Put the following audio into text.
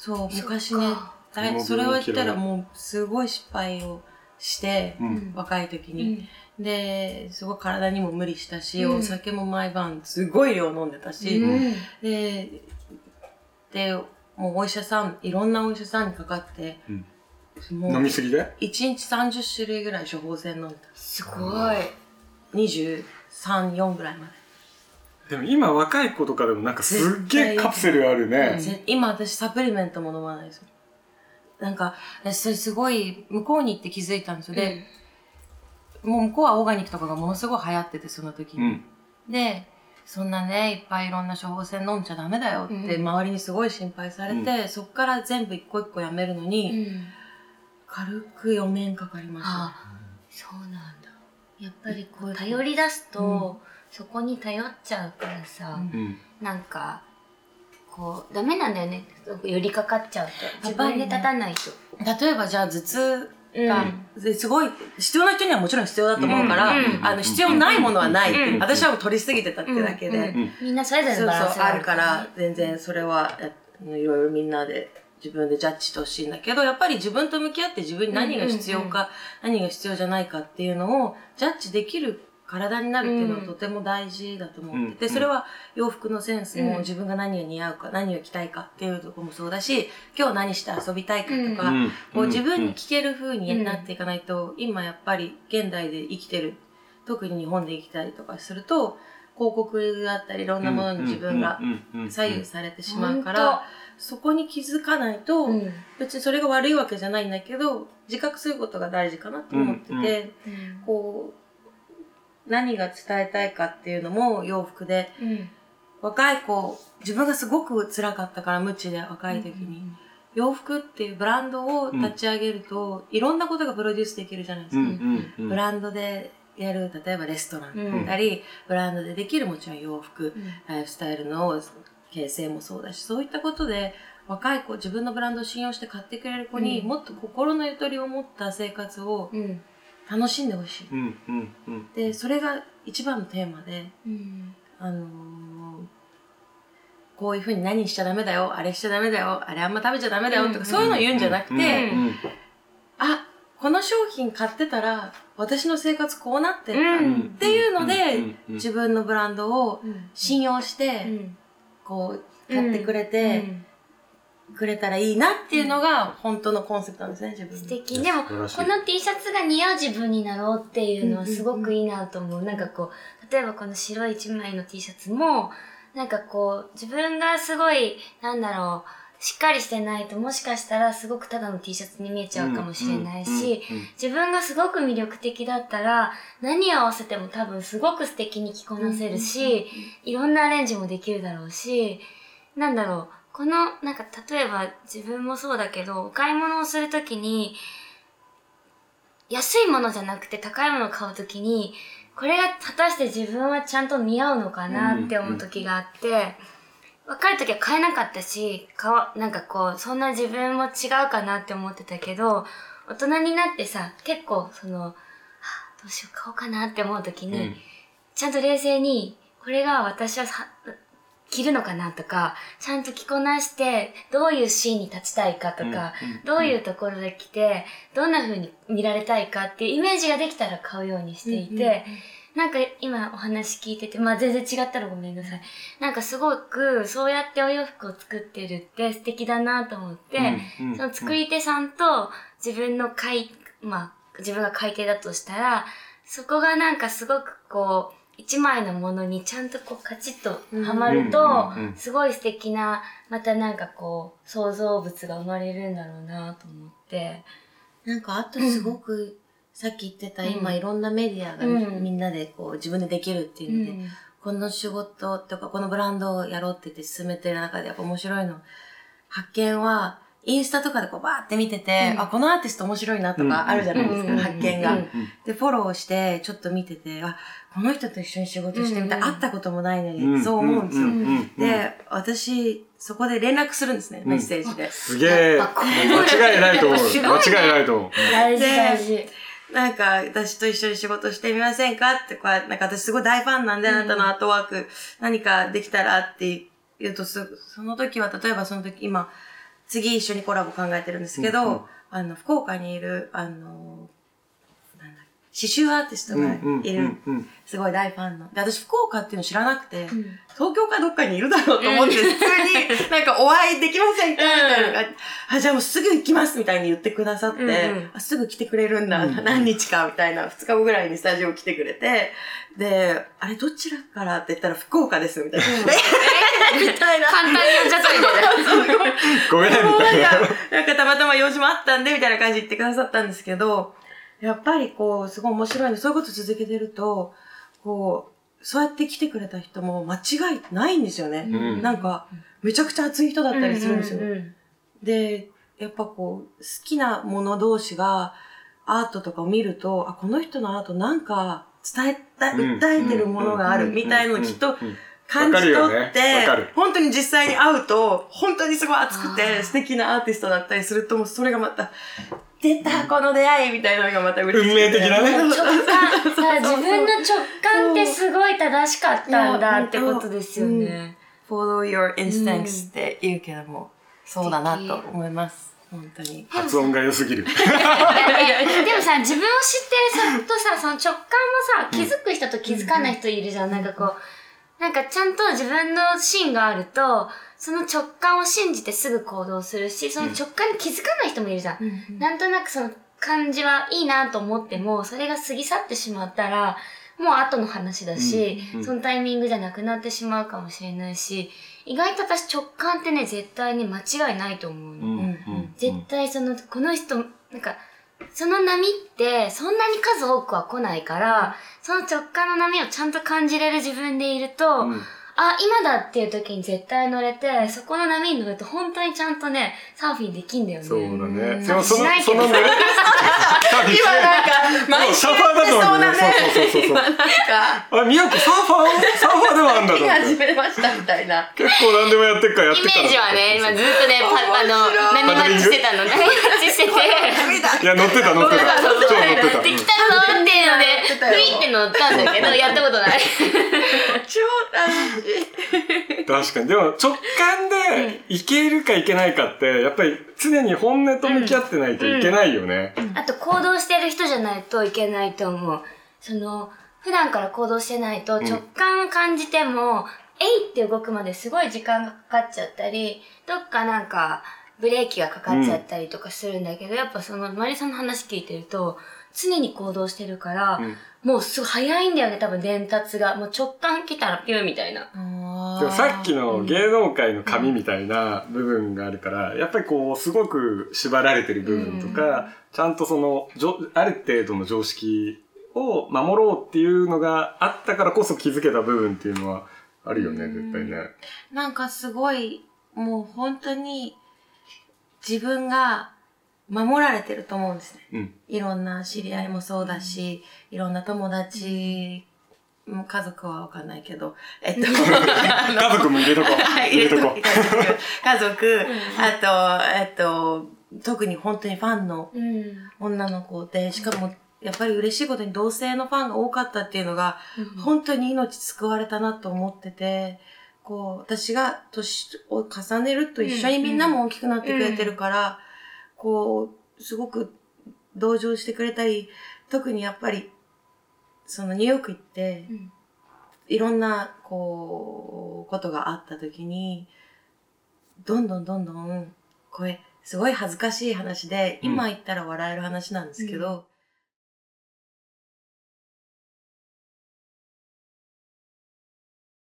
そう、昔ね、だいそれを言ったらもうすごい失敗をして、うん。若い時うに。ん。で、すごい体にも無理したし、うん。お酒も毎晩すごい量飲んでたし、うん。で、で、もうお医者さん、いろんなお医者さんにかかって、うん。もう飲みすぎで？1日30種類ぐらい処方箋飲んでた。すごい。23、4ぐらいまで。でも今若い子とかでもなんかすっげえカプセルあるね。ぜ今私サプリメントも飲まないですよ。なんか、私それすごい、向こうに行って気づいたんですよ。で、もう向こうはオーガニックとかがものすごい流行ってて、その時に。うん。で、そんなね、いっぱいいろんな処方箋飲んじゃダメだよって、うん周りにすごい心配されて、そっから全部一個一個やめるのに、うん軽く4年かかりました。あそうなんだ。やっぱりこう頼り出すと、そこに頼っちゃうからさ、うん。うん。なんか、こう、ダメなんだよね。寄りかかっちゃうと。自分で立たないと。例えばじゃあ頭痛うん。が、ですごい必要な人にはもちろん必要だと思うから、うん。うん。あの必要ないものはない。って、うん。私はもう取りすぎてたってだけで、うん。うん。みんなそれぞれのバランスがあるから全然それはやいろいろみんなで自分でジャッジしてほしいんだけどやっぱり自分と向き合って自分に何が必要か、何が必要じゃないかっていうのをジャッジできる体になるっていうのはうん。とても大事だと思ってて、うん。それは洋服のセンスもうん。自分が何が似合うか何を着たいかっていうところもそうだし今日何して遊びたいかとか、うん。こう自分に聞ける風になっていかないと、今やっぱり現代で生きてる特に日本で生きたりとかすると広告だったりいろんなものに自分が左右されてしまうから、そこに気づかないと、うん。別にそれが悪いわけじゃないんだけど自覚することが大事かなと思ってて、うん。うん。こう何が伝えたいかっていうのも洋服で。うん。若い子自分がすごく辛かったから無知で若い時に、洋服っていうブランドを立ち上げると、いろんなことがプロデュースできるじゃないですか。ブランドでやる例えばレストランだったり、ブランドでできるもちろん洋服、ライフスタイルの形成もそうだしそういったことで若い子自分のブランドを信用して買ってくれる子に、うん。もっと心のゆとりを持った生活をうん楽しんでほしい。うんうんうん。でそれが一番のテーマで、うん。あのーこういうふうに何しちゃダメだよあれしちゃダメだよあれあんま食べちゃダメだよとか、うんそういうの言うんじゃなくて、うんうんあこの商品買ってたら私の生活こうなってった、うんっていうので、うん。うん自分のブランドをうん信用して、うん。こう買ってくれて、くれたらいいなっていうのが本当のコンセプトなんですね自分の。素敵。でもこの T シャツが似合う自分になろうっていうのはすごくいいなと思う。なんかこう、例えばこの白い一枚の T シャツも、なんかこう、自分がすごい、なんだろう、しっかりしてないともしかしたらすごくただの T シャツに見えちゃうかもしれないし、自分がすごく魅力的だったら、何合わせても多分すごく素敵に着こなせるし、いろんなアレンジもできるだろうし、なんだろう、この、なんか例えば自分もそうだけど、お買い物をするときに、安いものじゃなくて高いものを買うときに、これが果たして自分はちゃんと似合うのかなって思うときがあって、若い時は買えなかったし、買わ、なんかこう、そんな自分も違うかなって思ってたけど、大人になってさ、結構その、はあどうしよう買おうかなって思う時に、ちゃんと冷静に、これが私はさ着るのかなとか、ちゃんと着こなして、どういうシーンに立ちたいかとか、どういうところで着て、どんな風に見られたいかっていうイメージができたら買うようにしていて、なんか今お話聞いてて、まあ全然違ったらごめんなさい。なんかすごくそうやってお洋服を作ってるって素敵だなと思って、その作り手さんと自分の買い、まあ自分が買い手だとしたら、そこがなんかすごくこう、一枚のものにちゃんとこうカチッとはまるとうんうんうん、すごい素敵な、またなんかこう、創造物が生まれるんだろうなと思って。なんかあとすごく、さっき言ってた、うん。今いろんなメディアがうん。みんなでこう自分でできるっていうので、この仕事とかこのブランドをやろうって言って進めてる中でやっぱ面白いの。発見は、インスタとかでこうバーって見てて、うん。あ、このアーティスト面白いなとかあるじゃないですか、うん発見が、うんで、フォローしてちょっと見てて、あ、この人と一緒に仕事してみたい。うん会ったこともないのに、そう思うんですよ。で、私、そこで連絡するんですね、メッセージで。すげえ。間違いないと思う。間違いないと思う。大事大事。なんか、私と一緒に仕事してみませんか？って、こうやってなんか私すごい大ファンなんで、あなたのアートワーク、何かできたらって言うとす、その時は、例えばその時、今、次一緒にコラボ考えてるんですけど、うんうんあの、福岡にいる、あの、刺繍アーティストがいる、うんうんすごい大ファンの。で、私福岡っていうの知らなくて、うん。東京かどっかにいるだろうと思って、普通になんかお会いできませんか？みたいな感じ、あ、じゃあもうすぐ行きますみたいに言ってくださって、うん。うんあすぐ来てくれるんだ、うんうん何日かみたいな、2日後ぐらいにスタジオ来てくれて、で、あれどちらからって言ったら福岡ですみたいな。え みたいな。簡単に呼 んじゃったみたいな。ごめんみたいな。なんかたまたま用事もあったんで、みたいな感じで言ってくださったんですけど、やっぱりこう、すごい面白いの。そういうこと続けてると、こう、そうやって来てくれた人も間違いないんですよね。うん。なんか、めちゃくちゃ熱い人だったりするんですよ。うんうんで、やっぱこう、好きなもの同士が、アートとかを見ると、あ、この人のアートなんか伝えた、うん。訴えてるものがあるみたいのをきっと感じ取ってる、本当に実際に会うと、本当にすごい熱くて素敵なアーティストだったりすると、もうそれがまた、出たこの出会いみたいなのがまた嬉しくて運命的なね直感、だから自分の直感ってすごい正しかったんだってことですよね。follow your instincts って言うけども、そうだなと思います。本当に。発音が良すぎる。でもさ、自分を知ってる人とさ、その直感もさ、気づく人と気づかない人いるじゃん。なんかこう、なんかちゃんと自分の芯があると、その直感を信じてすぐ行動するし、その直感に気づかない人もいるじゃん。なんとなくその感じはいいなと思っても、それが過ぎ去ってしまったら、もう後の話だし、うんうんそのタイミングじゃなくなってしまうかもしれないし、意外と私直感ってね、絶対に間違いないと思うの。うんうん絶対その、この人、なんか、その波ってそんなに数多くは来ないから、その直感の波をちゃんと感じれる自分でいると、うん。あ、今だっていう時に絶対乗れて、そこの波に乗ると本当にちゃんとね、サーフィンできんだよね。そうだね。うんでもそのしない、けどそのね、今なんか、毎週サーファーだと思うねそうだね。そうそうそうそう今なんか、あ、みやこサーファーサーファーでもあんだと思始。めましたみたいな。結構何でもやってっからやってイメ。ージはね、今ずっとね、パあの、面白い波待ちしてたの。波待ちしてて。いや、乗ってた乗ってた。乗ってた。できたぞっていうので、ふいって乗ったんだけど、やったことない。超楽しい。確かに。でも直感でいけるかいけないかって、やっぱり常に本音と向き合ってないといけないよね。あと行動してる人じゃないといけないと思う。その、普段から行動してないと直感を感じても、えいって動くまですごい時間がかかっちゃったり、どっかなんかブレーキがかかっちゃったりとかするんだけど、やっぱそのマリさんの話聞いてると、常に行動してるから、うんもうすごい早いんだよね、多分伝達が。もう直感来たらピューみたいな。でもさっきの芸能界の紙みたいな部分があるから、やっぱりこう、すごく縛られてる部分とか、ちゃんとその、じょある程度の常識を守ろうっていうのがあったからこそ気づけた部分っていうのはあるよね、絶対ね。なんかすごい、もう本当に自分が守られてると思うんですね。うん。いろんな知り合いもそうだし、いろんな友達、も家族はわかんないけど、えっと、家族も入れとこう。はい入れとこ家族、家族あと、えっと、特に本当にファンのうん。女の子で、しかも、やっぱり嬉しいことに同性のファンが多かったっていうのが、本当に命救われたなと思ってて、こう、私が年を重ねると一緒にみんなも大きくなってくれてるから、こう、すごく同情してくれたり、特にやっぱり、そのニューヨーク行って、うん。いろんな、こう、ことがあった時に、どんどんどんどん、これ、すごい恥ずかしい話で、うん。今言ったら笑える話なんですけど、